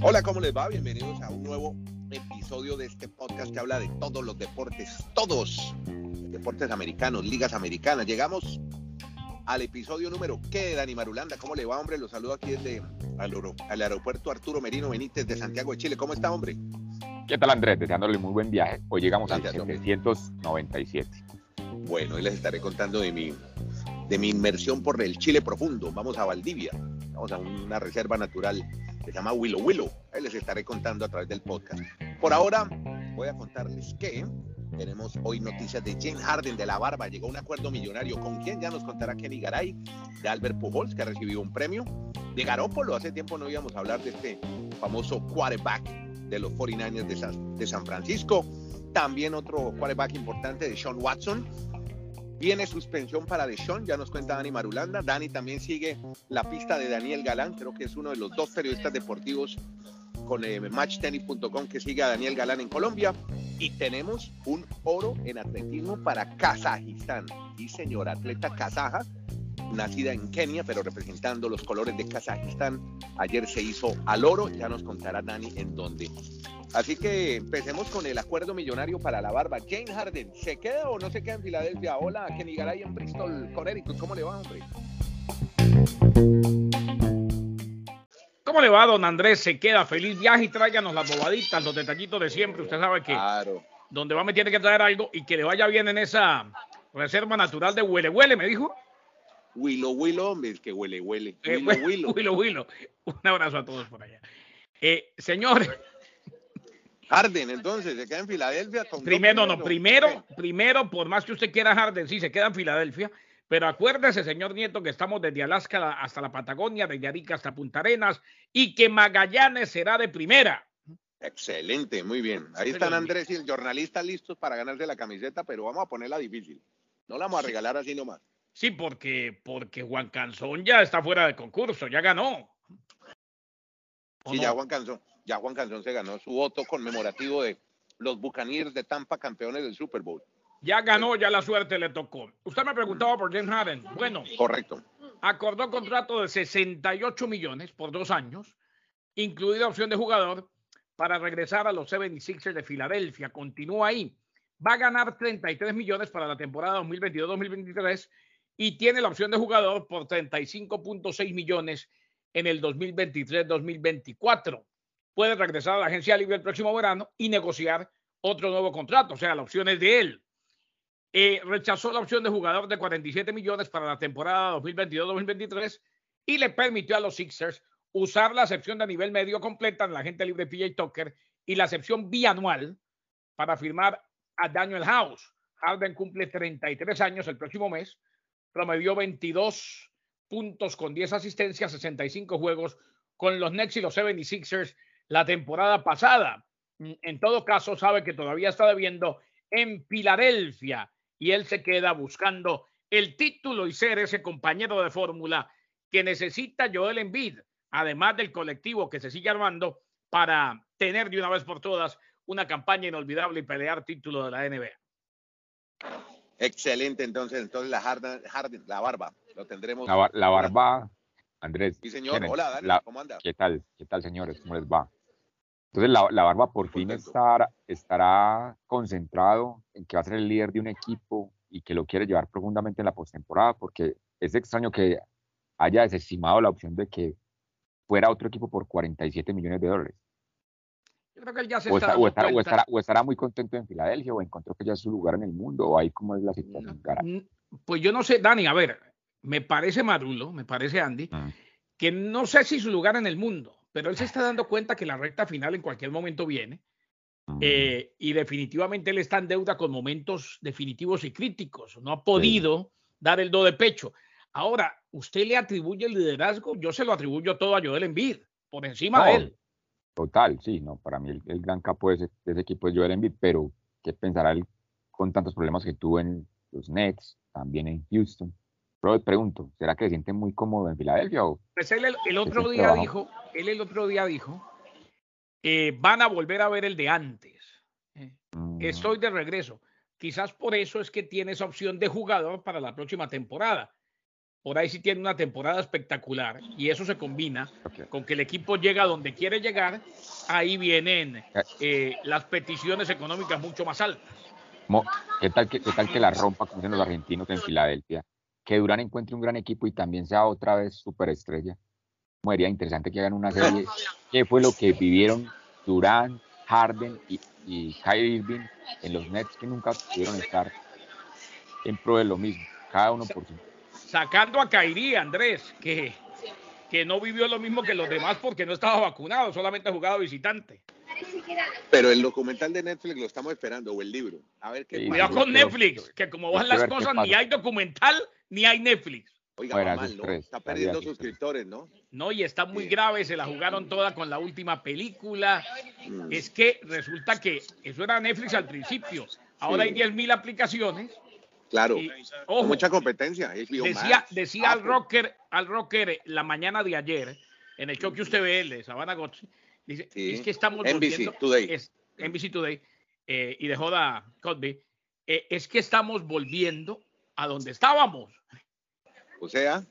Hola, ¿cómo les va? Bienvenidos a un nuevo episodio de este podcast que habla de todos los deportes, todos deportes americanos, ligas americanas. Llegamos al episodio número ¿qué, Dani Marulanda? ¿Cómo le va, hombre? Lo saludo aquí desde el aeropuerto Arturo Merino Benítez de Santiago de Chile. ¿Cómo está, hombre? ¿Qué tal, Andrés? Deseándole muy buen viaje. Hoy llegamos a 797. Bueno, hoy les estaré contando de mi, de mi inmersión por el Chile profundo. Vamos a Valdivia, vamos a una reserva natural que se llama Willow Willow. Ahí les estaré contando a través del podcast. Por ahora, voy a contarles que tenemos hoy noticias de James Harden de la Barba. Llegó un acuerdo millonario. ¿Con quién? Ya nos contará Kenny Garay, de Albert Pujols, que ha recibido un premio. De Garópolo, hace tiempo no íbamos a hablar de este famoso quarterback de los 49ers de San, de San Francisco. También otro quarterback importante de Sean Watson. Viene suspensión para Deshaun, ya nos cuenta Dani Marulanda. Dani también sigue la pista de Daniel Galán, creo que es uno de los dos periodistas deportivos con eh, matchtennis.com que sigue a Daniel Galán en Colombia. Y tenemos un oro en atletismo para Kazajistán. Y señora atleta kazaja, nacida en Kenia, pero representando los colores de Kazajistán. Ayer se hizo al oro, ya nos contará Dani en dónde. Así que empecemos con el acuerdo millonario para la barba. James Harden, ¿se queda o no se queda en Filadelfia? Hola, Kenny Garay en Bristol, Connecticut. ¿Cómo le va, hombre? ¿Cómo le va, don Andrés? Se queda. Feliz viaje y tráiganos las bobaditas, los detallitos de siempre. Usted sabe que claro. donde va me tiene que traer algo y que le vaya bien en esa reserva natural de Huele Huele, me dijo. Willow Willow, hombre, que huele huele. Eh, Willow, Willow. Willow, Un abrazo a todos por allá. Eh, señor. Harden, entonces, se queda en Filadelfia. Con primero, no, primero, primero, por más que usted quiera Harden, sí, se queda en Filadelfia. Pero acuérdese, señor Nieto, que estamos desde Alaska hasta la Patagonia, desde Arica hasta Punta Arenas, y que Magallanes será de primera. Excelente, muy bien. Ahí están Andrés y el jornalista listos para ganarse la camiseta, pero vamos a ponerla difícil. No la vamos a regalar así nomás. Sí, porque, porque Juan Canzón ya está fuera del concurso, ya ganó. Sí, ya Juan Canzón, ya Juan Canzón se ganó su voto conmemorativo de los Buccaneers de Tampa, campeones del Super Bowl. Ya ganó, ya la suerte le tocó. Usted me preguntaba por James Harden. Bueno, correcto. Acordó contrato de 68 millones por dos años, incluida opción de jugador para regresar a los 76ers de Filadelfia. Continúa ahí. Va a ganar 33 millones para la temporada 2022-2023 y tiene la opción de jugador por 35.6 millones en el 2023-2024. Puede regresar a la agencia libre el próximo verano y negociar otro nuevo contrato, o sea, la opción es de él. Eh, rechazó la opción de jugador de 47 millones para la temporada 2022-2023 y le permitió a los Sixers usar la excepción de nivel medio completa en la agente libre PJ Tucker y la excepción bianual para firmar a Daniel House. Harden cumple 33 años el próximo mes, promedió 22 puntos con 10 asistencias, 65 juegos con los Nets y los 76ers la temporada pasada. En todo caso, sabe que todavía está debiendo en Filadelfia y él se queda buscando el título y ser ese compañero de fórmula que necesita Joel Embiid, además del colectivo que se sigue armando para tener de una vez por todas una campaña inolvidable y pelear título de la NBA. Excelente, entonces, entonces la Harden, la barba, lo tendremos. La, barba, Andrés. Sí, señor, hola, Dani, ¿cómo anda? ¿Qué tal? ¿Qué tal, señores? ¿Cómo les va? Entonces, la, la barba por fin estará, estará concentrado en que va a ser el líder de un equipo y que lo quiere llevar profundamente en la postemporada, porque es extraño que haya desestimado la opción de que fuera otro equipo por 47 millones de dólares. Yo creo que él ya se o, está o, estará, o, estará, o, estará, muy contento en Filadelfia o encontró que ya es su lugar en el mundo o ahí cómo es la situación. Pues yo no sé, Dani, a ver, me parece Marulo, me parece Andy, uh -huh. que no sé si su lugar en el mundo, pero él se está dando cuenta que la recta final en cualquier momento viene eh, y definitivamente él está en deuda con momentos definitivos y críticos. No ha podido sí. dar el do de pecho. Ahora, usted le atribuye el liderazgo, yo se lo atribuyo todo a Joel Embiid, por encima no, de él. Total, sí, no, para mí el, el gran capo de ese, de ese, equipo es Joel Embiid, pero ¿qué pensará él con tantos problemas que tuvo en los Nets, también en Houston? Pero pregunto, ¿será que se siente muy cómodo en Filadelfia? O pues él el, el otro día trabajo? dijo, él el otro día dijo, eh, van a volver a ver el de antes. Eh, mm. Estoy de regreso. Quizás por eso es que tiene esa opción de jugador para la próxima temporada. por ahí sí tiene una temporada espectacular y eso se combina con que el equipo llega donde quiere llegar, ahí vienen eh, las peticiones económicas mucho más altas. ¿Qué tal que, qué tal que la rompa como dicen los argentinos en Filadelfia? Que Durán encuentre un gran equipo y también sea otra vez superestrella. Sería interesante que hagan una serie. ¿Qué fue lo que vivieron Durán, Harden y, y Kyrie Irving en los Nets que nunca pudieron estar en pro de lo mismo? Cada uno por sí sacando a Kairi, Andrés, que, que no vivió lo mismo que los demás porque no estaba vacunado, solamente ha jugado visitante. Pero el documental de Netflix lo estamos esperando, o el libro. A ver qué Cuidado con Netflix, que como van las cosas, ni hay documental ni hay Netflix. Oiga, mal, ¿no? Está perdiendo suscriptores, ¿no? No, y está muy grave, se la jugaron toda con la última película. Mm. Es que resulta que eso era Netflix al principio. Ahora hay 10.000 aplicaciones Claro, mucha competencia. decía, decía al rocker, al rocker la mañana de ayer, en el show que usted ve, el de Savannah Gotch, dice, es que estamos volviendo, Today. Es, NBC Today, eh, y de Joda Cosby, eh, es que estamos volviendo a donde estábamos. O sea,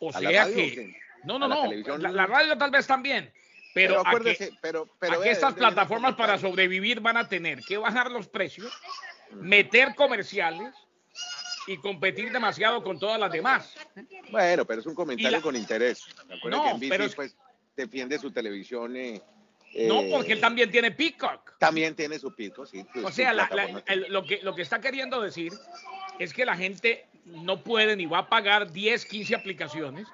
o sea que, no, no, no, la, radio tal vez también, pero, pero, aquí, pero, aquí estas plataformas para sobrevivir van a tener que bajar los precios, meter comerciales, y competir demasiado con todas las demás. Bueno, pero es un comentario con interés. No, que pero pues, defiende su televisión. Eh, no, eh, porque él también tiene Peacock. También tiene su Peacock, sí. o sea, lo, que, lo que está queriendo decir es que la gente no puede ni va a pagar 10, 15 aplicaciones,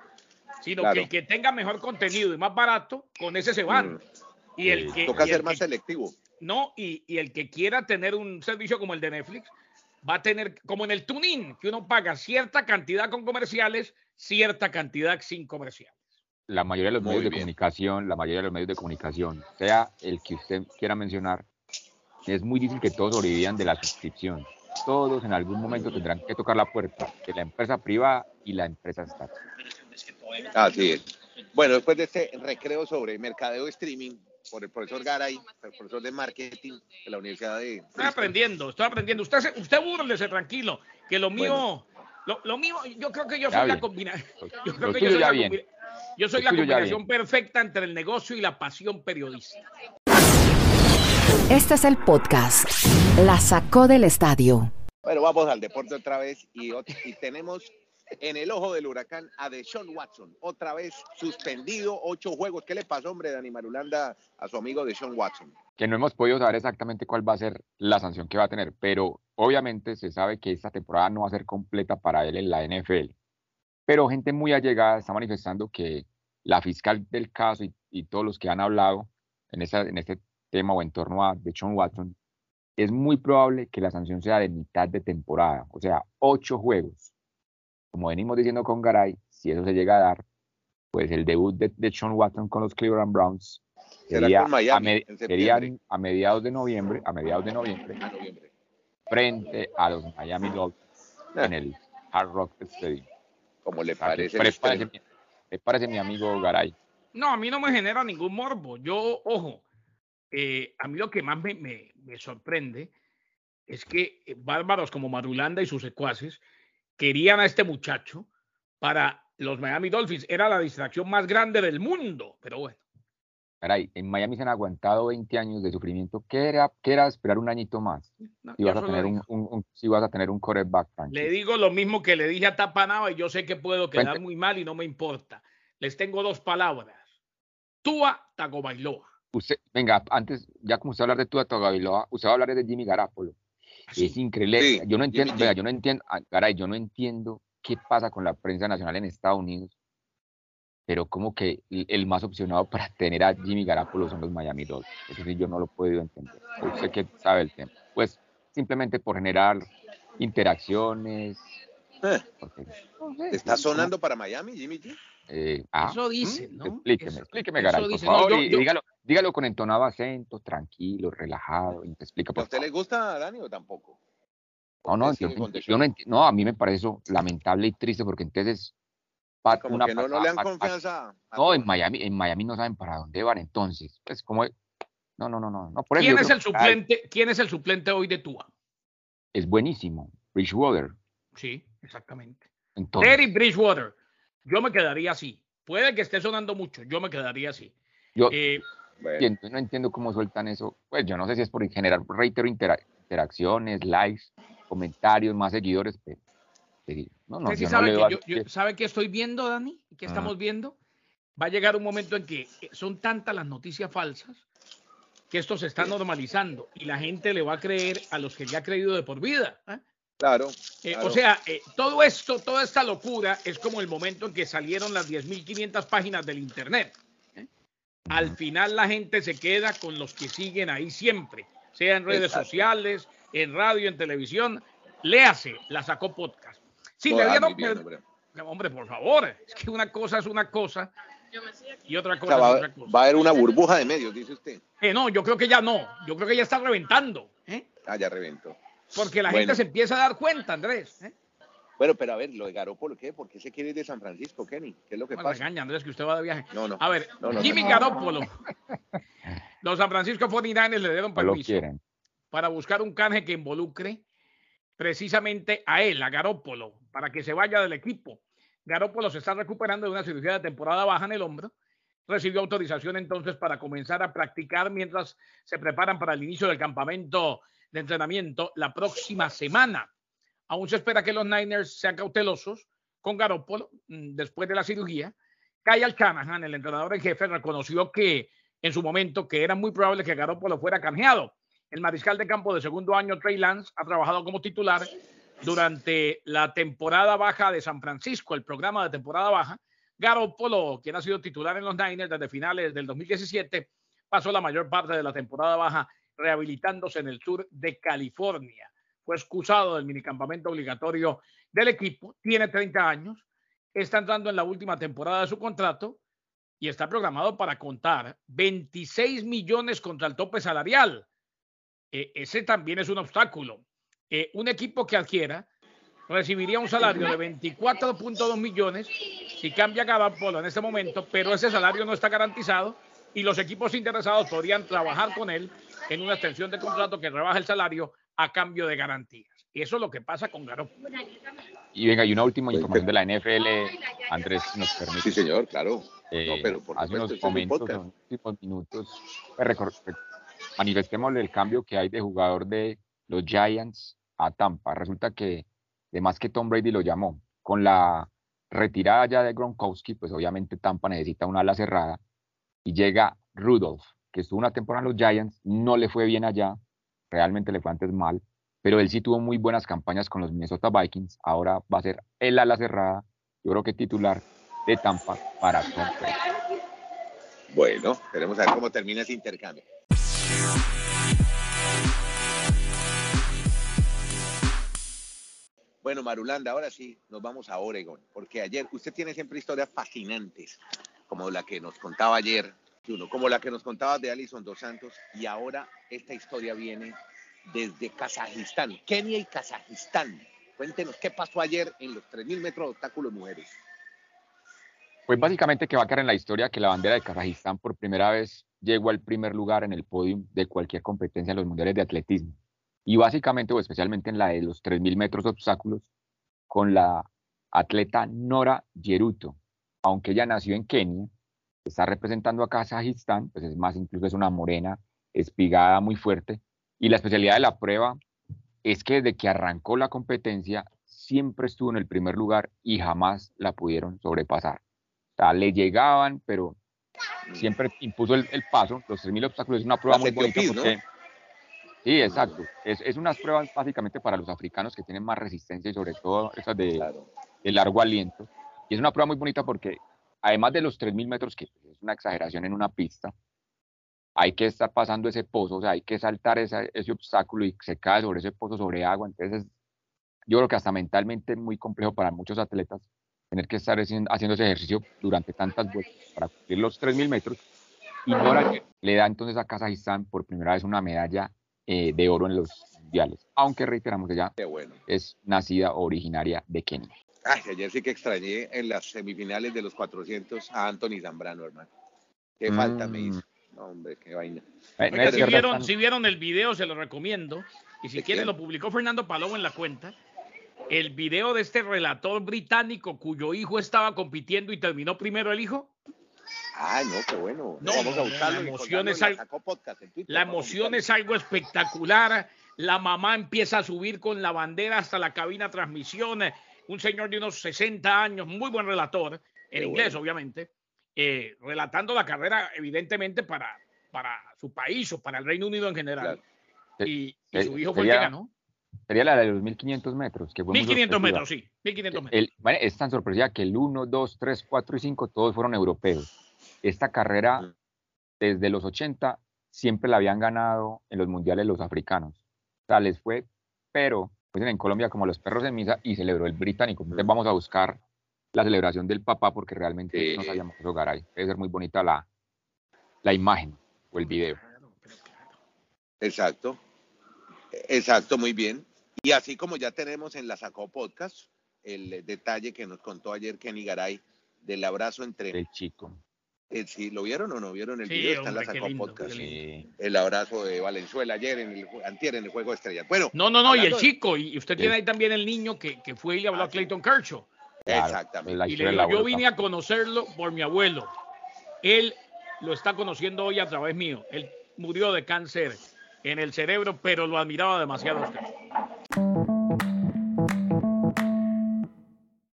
sino que el que tenga mejor contenido y más barato, con ese se van. Mm. Y el que, Toca ser más selectivo. No, y, y el que quiera tener un servicio como el de Netflix, va a tener, como en el tuning, que uno paga cierta cantidad con comerciales, cierta cantidad sin comerciales. La mayoría de los medios de comunicación, la mayoría de los medios de comunicación, sea el que usted quiera mencionar, es muy difícil que todos sobrevivan de la suscripción. Todos en algún momento tendrán que tocar la puerta de la empresa privada y la empresa estatal. Así es. Bueno, después de este recreo sobre mercadeo streaming, por el profesor Garay, el profesor de marketing de la Universidad de... Estoy aprendiendo, estoy aprendiendo. Usted, usted búrlese tranquilo, que lo mío, lo, mío, yo creo que yo soy la combinación. Yo creo que yo soy, la, yo soy la combinación perfecta entre el negocio y la pasión periodista. Este es el podcast. La sacó del estadio. Bueno, vamos al deporte otra vez y, y tenemos en el ojo del huracán a Deshaun Watson. Otra vez suspendido, ocho juegos. ¿Qué le pasó, hombre, Dani Marulanda, a su amigo Deshaun Watson? Que no hemos podido saber exactamente cuál va a ser la sanción que va a tener, pero obviamente se sabe que esta temporada no va a ser completa para él en la NFL. Pero gente muy allegada está manifestando que la fiscal del caso y, todos los que han hablado en, esa, en este tema o en torno a Deshaun Watson, es muy probable que la sanción sea de mitad de temporada, o sea, ocho juegos como venimos diciendo con Garay, si eso se llega a dar, pues el debut de, Sean Watson con los Cleveland Browns sería, a, mediados de noviembre, a mediados de noviembre, frente a los Miami Dolphins ah. en el Hard Rock Stadium. Como le parece, le parece, mi amigo Garay. No, a mí no me genera ningún morbo. Yo, ojo, eh, a mí lo que más me, me sorprende es que eh, bárbaros como Marulanda y sus secuaces querían a este muchacho para los Miami Dolphins. Era la distracción más grande del mundo, pero bueno. Caray, en Miami se han aguantado 20 años de sufrimiento. ¿Qué era, qué era esperar un añito más? si, vas a tener un, si vas a tener un coreback. Le digo lo mismo que le dije a Tapanaba y yo sé que puedo quedar muy mal y no me importa. Les tengo dos palabras. Tua Tagovailoa. Usted, venga, antes, ya como usted hablar de Tua Tagovailoa, usted va a hablar de Jimmy Garapolo. Es increíble. yo no entiendo, yo no entiendo, ah, caray, yo no entiendo qué pasa con la prensa nacional en Estados Unidos, pero como que el más opcionado para tener a Jimmy Garapolo son los Miami Dolphins. Eso sí, yo no lo he podido entender. Usted que sabe el tema. Pues simplemente por generar interacciones. Eh. ¿Está sonando para Miami, Jimmy G? Eh, ah, eso dice, ¿no? Explíqueme, explíqueme, Garay, por favor, y, dígalo, dígalo con entonado acento, tranquilo, relajado, y te explica ¿A usted le gusta, Dani, o tampoco? No, no, yo, no no, a mí me parece eso lamentable y triste porque entonces como una que no, no, le dan confianza. no, en Miami, en Miami no saben para dónde van entonces. Pues como no, no, no, no, no ¿Quién es el suplente? ¿Quién es el suplente hoy de Tua? Es buenísimo, Rich Water. Sí, exactamente. Entonces, Teddy Bridgewater. Yo me quedaría así. Puede que esté sonando mucho. Yo me quedaría así. yo Eh, entiendo- no entiendo cómo sueltan eso. Pues yo no sé si es por generar, reitero, intera- interacciones, likes, comentarios, más seguidores. Pero, pero no, no, sí yo no sabe, le que yo- yo- ¿sabe qué estoy viendo, Dani? ¿Qué Ah. estamos viendo? Va a llegar un momento en que eh, son tantas las noticias falsas que esto se está normalizando y la gente le va a creer a los que le ha creído de por vida. ¿eh? Claro. Eh, claro. O sea, eh, todo esto, toda esta locura es como el momento en que salieron las 10.500 páginas del Internet. ¿eh? Al final la gente se queda con los que siguen ahí siempre, sea en redes Exacto. sociales, en radio, en televisión. Léase, la sacó podcast. Sí, No, le ah, dieron, bien, hombre. hombre, por favor, es que una cosa es una cosa y otra O cosa sea, va, es otra cosa. va a haber una burbuja de medios, dice usted. No, yo creo que ya no, yo creo que ya está reventando. Ah, ya reventó. Porque la Bueno. gente se empieza a dar cuenta, Andrés. ¿eh? Bueno, pero a ver, lo de Garoppolo, ¿qué? ¿Por qué se quiere ir de San Francisco, Kenny? ¿Qué es lo que No me pasa? regaña, Andrés, que usted va de viaje. No, no. A ver, No, no, Jimmy no. Garoppolo. Los San Francisco 49ers le dieron permiso quieren. para buscar un canje que involucre precisamente a él, a Garópolo, para que se vaya del equipo. Garópolo se está recuperando de una cirugía de temporada baja en el hombro. Recibió autorización entonces para comenzar a practicar mientras se preparan para el inicio del campamento de entrenamiento la próxima semana. Aún se espera que los Niners sean cautelosos con Garópolo mm, después de la cirugía. Kyle Shanahan, el entrenador en jefe, reconoció que en su momento que era muy probable que Garópolo fuera canjeado. El mariscal de campo de segundo año, Trey Lance, ha trabajado como titular durante la temporada baja de San Francisco, el programa de temporada baja. Garoppolo, quien ha sido titular en los Niners desde finales del 2017, pasó la mayor parte de la temporada baja rehabilitándose en el sur de California. Fue excusado del minicampamento obligatorio del equipo, tiene 30 años, está entrando en la última temporada de su contrato y está programado para contar 26 millones contra el tope salarial. Eh, ese también es un obstáculo. Eh, un equipo que adquiera recibiría un salario de 24.2 millones si cambia Garoppolo en este momento, pero ese salario no está garantizado y los equipos interesados podrían trabajar con él en una extensión de contrato que rebaja el salario a cambio de garantías. Y eso es lo que pasa con Garoppolo. Y venga, y una última Pues, información de la NFL, Andrés, si nos permite. Sí, señor, claro. Eh, No, pero por hace unos este momentos, podcast. unos últimos minutos, pues, re- manifestémosle el cambio que hay de jugador de los Giants a Tampa. Resulta que, además que Tom Brady lo llamó, con la retirada ya de Gronkowski, pues obviamente Tampa necesita una ala cerrada y llega Rudolph, estuvo una temporada en los Giants, no le fue bien allá, realmente le fue antes mal, pero él sí tuvo muy buenas campañas con los Minnesota Vikings, ahora va a ser el ala cerrada, yo creo que titular de Tampa para Tom Brady. Bueno, queremos ver cómo termina ese intercambio. Bueno, Marulanda, ahora sí nos vamos a Oregon, porque ayer usted tiene siempre historias fascinantes, como la que nos contaba ayer, como la que nos contaba de Alison Dos Santos, y ahora esta historia viene desde Kazajistán, Kenia y Kazajistán. Cuéntenos qué pasó ayer en los 3.000 metros de obstáculos mujeres. Pues básicamente que va a quedar en la historia que la bandera de Kazajistán por primera vez llegó al primer lugar en el podio de cualquier competencia en los mundiales de atletismo. Y básicamente o especialmente en la de los 3.000 metros de obstáculos con la atleta Nora Yeruto. Aunque ella nació en Kenia, está representando a Kazajistán, pues es más, incluso es una morena espigada muy fuerte. Y la especialidad de la prueba es que desde que arrancó la competencia siempre estuvo en el primer lugar y jamás la pudieron sobrepasar. O sea, le llegaban, pero siempre impuso el, el paso. Los 3.000 obstáculos es una prueba Las muy bonita ¿no? porque... Sí, exacto. Es, es unas pruebas básicamente para los africanos que tienen más resistencia y sobre todo esas de, de largo aliento. Y es una prueba muy bonita porque además de los 3.000 metros, que es una exageración en una pista, hay que estar pasando ese pozo, o sea, hay que saltar esa- ese obstáculo y se cae sobre ese pozo, sobre agua. Entonces, es- yo creo que hasta mentalmente es muy complejo para muchos atletas tener que estar haciendo, ese ejercicio durante tantas vueltas para cumplir los 3.000 metros. Y ahora le da entonces a Kazajistán por primera vez una medalla eh, de oro en los mundiales. Aunque reiteramos que Qué bueno. es nacida originaria de Kenia. Ay, ayer sí que extrañé en las semifinales de los 400 a Anthony Zambrano, hermano. Qué falta me Mm. hizo. No, hombre, qué vaina. Eh, no si, vieron, si vieron el video, se lo recomiendo. Y si ¿De quieren, lo publicó Fernando Palomo en la cuenta. el video de este relator británico cuyo hijo estaba compitiendo y terminó primero el hijo? Ay, no, qué bueno. No, vamos a buscarlo. la emoción es La emoción es algo espectacular. La mamá empieza a subir con la bandera hasta la cabina transmisión. Un señor de unos 60 años, muy buen relator, en Qué inglés bueno. obviamente, eh, relatando la carrera evidentemente para, para su país o para el Reino Unido en general. Claro. Y, y su hijo fue el que sería- ganó. Sería la de los 1500 metros. Que fue muy 1500 sorpresiva. metros, sí. 1500 metros. El- es tan sorpresiva que el 1, 2, 3, 4 y 5 todos fueron europeos. Esta carrera, desde los 80, siempre la habían ganado en los mundiales los africanos. O sea, les fue, pero pues en Colombia como los perros en misa y celebró el británico. Entonces vamos a buscar la celebración del papá porque realmente Sí. no sabíamos eso, Garay. Debe ser muy bonita la, la imagen o el video. Exacto. Exacto, muy bien. Y así como ya tenemos en la Sacó Podcast el detalle que nos contó ayer Kenny Garay del abrazo entre. El chico. Eh, ¿sí, ¿Lo vieron o no vieron el Sí, video? Está en la Sacó Podcast. Sí. El abrazo de Valenzuela ayer en el antier en el juego de estrellas. Bueno, No, no, no, y el de- chico, y usted Sí. tiene ahí también el niño que, que fue y le habló Ah, a sí. Clayton Kershaw. Claro, exactamente. la Y le digo, yo vine a conocerlo por mi abuelo. Él lo está conociendo hoy a través mío. Él murió de cáncer en el cerebro, pero lo admiraba demasiado usted.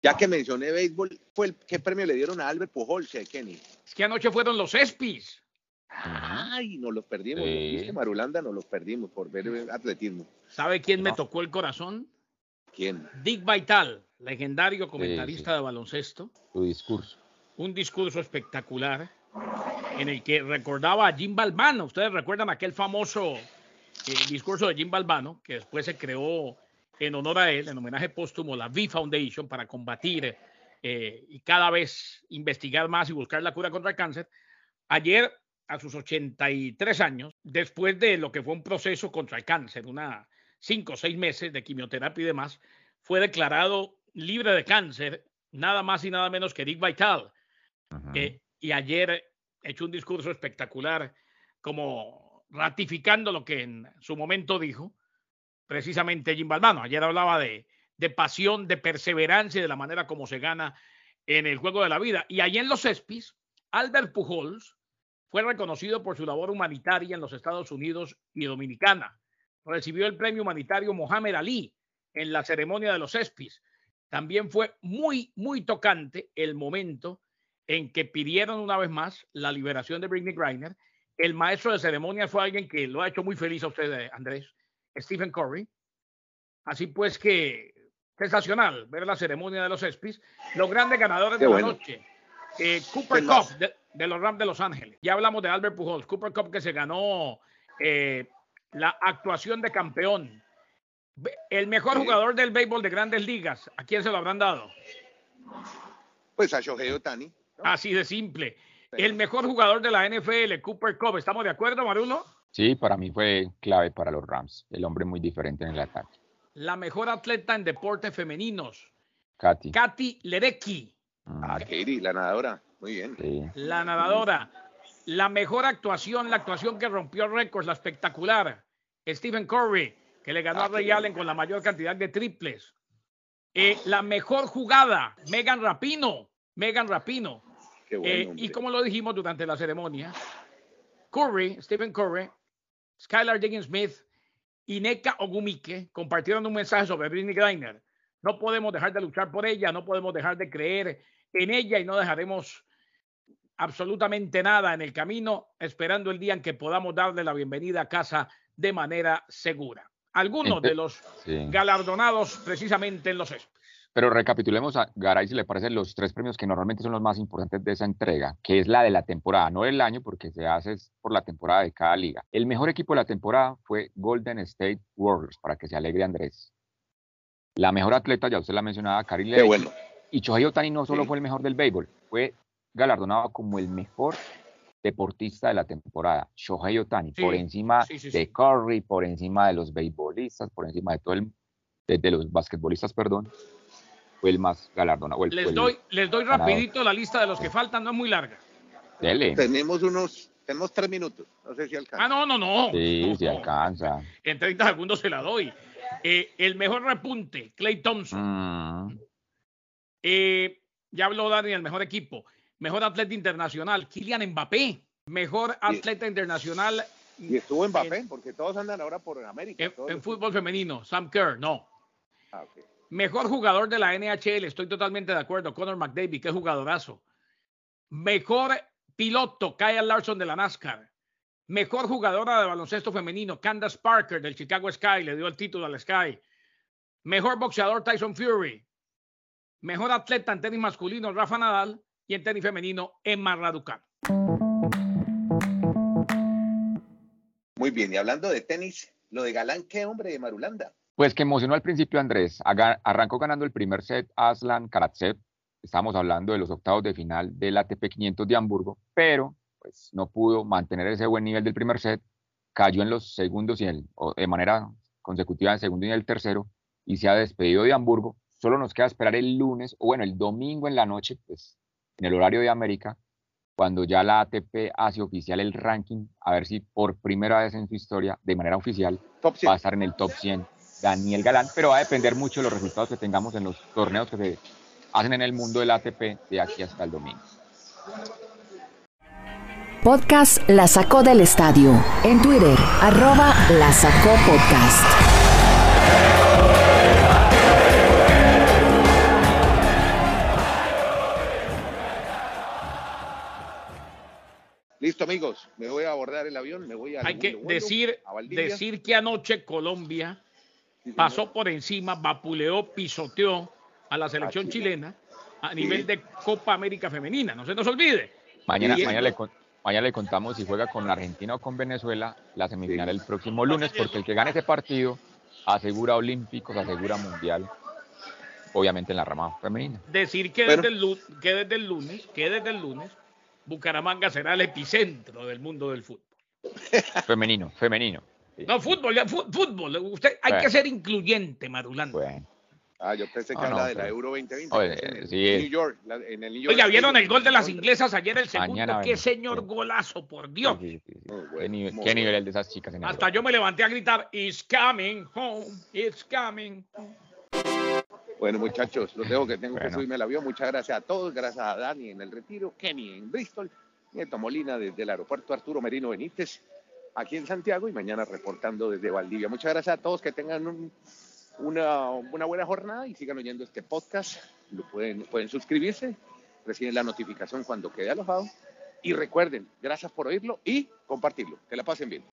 Ya que mencioné béisbol, fue el, ¿qué premio le dieron a Albert Pujols, eh, Kenny? Es que anoche fueron los ESPYs. Ay, nos los perdimos. Sí. ¿Viste, Marulanda? Nos los perdimos por ver eh, atletismo. ¿Sabe quién me tocó el corazón? ¿Quién? Dick Vital, legendario comentarista sí. de baloncesto. Tu discurso. un discurso espectacular en el que recordaba a Jim Balbano. Ustedes recuerdan aquel famoso eh, discurso de Jim Balbano, que después se creó en honor a él, en homenaje póstumo, la V Foundation para combatir eh, y cada vez investigar más y buscar la cura contra el cáncer. Ayer, a sus 83 años, después de lo que fue un proceso contra el cáncer, una cinco o seis meses de quimioterapia y demás, fue declarado libre de cáncer, nada más y nada menos que Dick Vital. Eh, y ayer hecho un discurso espectacular, como ratificando lo que en su momento dijo precisamente Jim Balbano. Ayer hablaba de, pasión, de perseverancia y de la manera como se gana en el juego de la vida. Y allí en los ESPYs, Albert Pujols fue reconocido por su labor humanitaria en los Estados Unidos y Dominicana. Recibió el premio humanitario Mohamed Ali en la ceremonia de los ESPYs. También fue muy, muy tocante el momento en que pidieron una vez más la liberación de Britney Griner. El maestro de ceremonias fue alguien que lo ha hecho muy feliz a usted, eh, Andrés, Stephen Curry. Así pues que sensacional ver la ceremonia de los ESPYs. Los grandes ganadores Qué de bueno. la noche. Eh, Cooper. Cup de, de los Rams de Los Ángeles. Ya hablamos de Albert Pujols. Cooper Cup que se ganó eh, la actuación de campeón. El mejor jugador del béisbol de grandes ligas. ¿A quién se lo habrán dado? Pues a Shohei Otani. ¿no? Así de simple. Sí. El mejor jugador de la NFL, Cooper Cup. ¿Estamos de acuerdo, Marulo? Sí, para mí fue clave para los Rams. El hombre muy diferente en el ataque. La mejor atleta en deportes femeninos, Katy. Katy Ledecky. Mm, Ah, Katie, la nadadora. Muy bien. sí. La nadadora. La mejor actuación, la actuación que rompió récords, la espectacular. Stephen Curry, que le ganó Ah, a Ray Allen con la mayor cantidad de triples. Eh, la mejor jugada, Megan Rapino. Megan Rapino. Qué bueno. Eh, y como lo dijimos durante la ceremonia, Curry, Stephen Curry, Skylar Jenkins Smith y Neka Ogumike compartieron un mensaje sobre Britney Griner. No podemos dejar de luchar por ella, no podemos dejar de creer en ella y no dejaremos absolutamente nada en el camino, esperando el día en que podamos darle la bienvenida a casa de manera segura. Algunos de los galardonados precisamente en los ESPYs. Pero recapitulemos a Garay, si le parecen los tres premios que normalmente son los más importantes de esa entrega, que es la de la temporada, no del año, porque se hace es por la temporada de cada liga. El mejor equipo de la temporada fue Golden State Warriors, para que se alegre Andrés. La mejor atleta, ya usted la mencionaba, Karin Qué bueno. Y Shohei Otani no solo Sí. fue el mejor del béisbol, fue galardonado como el mejor deportista de la temporada. Shohei Otani, Sí, por encima sí, sí, sí. de Curry, por encima de los beisbolistas, por encima de todo el, de, de los basquetbolistas, perdón, fue el más galardonado. el- Les el- doy, les doy ganador. rapidito la lista de los que faltan, no es muy larga. Dele. Tenemos unos, tenemos tres minutos. No sé si alcanza. Ah, no, no, no. Sí, No, no. alcanza. En 30 segundos se la doy. Eh, el mejor repunte, Clay Thompson. Mm, Eh, ya habló Dani del mejor equipo. Mejor atleta internacional, Kylian Mbappé. Mejor atleta internacional Y estuvo Mbappé, porque todos andan ahora por América. en, en fútbol femenino, Sam Kerr, no. Ah, ok. Mejor jugador de la NHL, estoy totalmente de acuerdo. Conor McDavid, qué jugadorazo. Mejor piloto, Kyle Larson de la NASCAR. Mejor jugadora de baloncesto femenino, Candace Parker del Chicago Sky, le dio el título al Sky. Mejor boxeador, Tyson Fury. Mejor atleta en tenis masculino, Rafa Nadal. Y en tenis femenino, Emma Raducanu. Muy bien, y hablando de tenis, lo de Galán, ¿qué hombre de Marulanda? Pues que emocionó al principio Andrés. Aga- Arrancó ganando el primer set Aslan Karatsev. Estamos hablando de los octavos de final del ATP 500 de Hamburgo, pero pues no pudo mantener ese buen nivel del primer set. Cayó en los segundos y o de manera consecutiva en el segundo y en el tercero y se ha despedido de Hamburgo. Solo nos queda esperar el lunes o bueno, el domingo en la noche, pues en el horario de América, cuando ya la ATP hace oficial el ranking, a ver si por primera vez en su historia, de manera oficial, Top 100. va a estar en el top 100 Daniel Galán, pero va a depender mucho de los resultados que tengamos en los torneos que se hacen en el mundo del ATP de aquí hasta el domingo. Podcast La Sacó del Estadio. En Twitter, arroba La Sacó Podcast. Listo, amigos, me voy a abordar el avión, me voy a... Hay que decir, decir que anoche Colombia pasó por encima, vapuleó, pisoteó a la selección Chile. chilena a nivel de Copa América Femenina. No se nos olvide. Mañana, le, con- mañana le contamos si juega con Argentina o con Venezuela la semifinal el próximo lunes, porque el que gane ese partido asegura olímpicos, asegura mundial, obviamente en la rama femenina. Decir que, Bueno. desde, el, que desde el lunes, que desde el lunes, Bucaramanga será el epicentro del mundo del fútbol. Femenino, femenino. No, fútbol, fútbol. Usted hay Bueno. que ser incluyente, Madulando. Bueno, Ah, yo pensé que No, habla no, de la Euro 2020. Oye, que es en el sí. New York, la- en el New York Oiga, ¿vieron el gol de las inglesas ayer, el segundo? Mañana ¡Qué señor sí. golazo, por Dios! sí, sí, sí. Muy bueno, ¿Qué, nivel, muy qué bueno. nivel el de esas chicas en Hasta Europa? yo me levanté a gritar, It's coming home, it's coming home. Bueno, muchachos, los dejo que tengo que subirme al avión. Muchas gracias a todos. Gracias a Dani en el retiro, Kenny en Bristol, Nieto Molina desde el aeropuerto Arturo Merino Benítez, aquí en Santiago y mañana reportando desde Valdivia. Muchas gracias a todos. Que tengan un- una, una buena jornada y sigan oyendo este podcast. Lo pueden, pueden suscribirse, reciben la notificación cuando quede alojado. Y recuerden, gracias por oírlo y compartirlo. Que la pasen bien.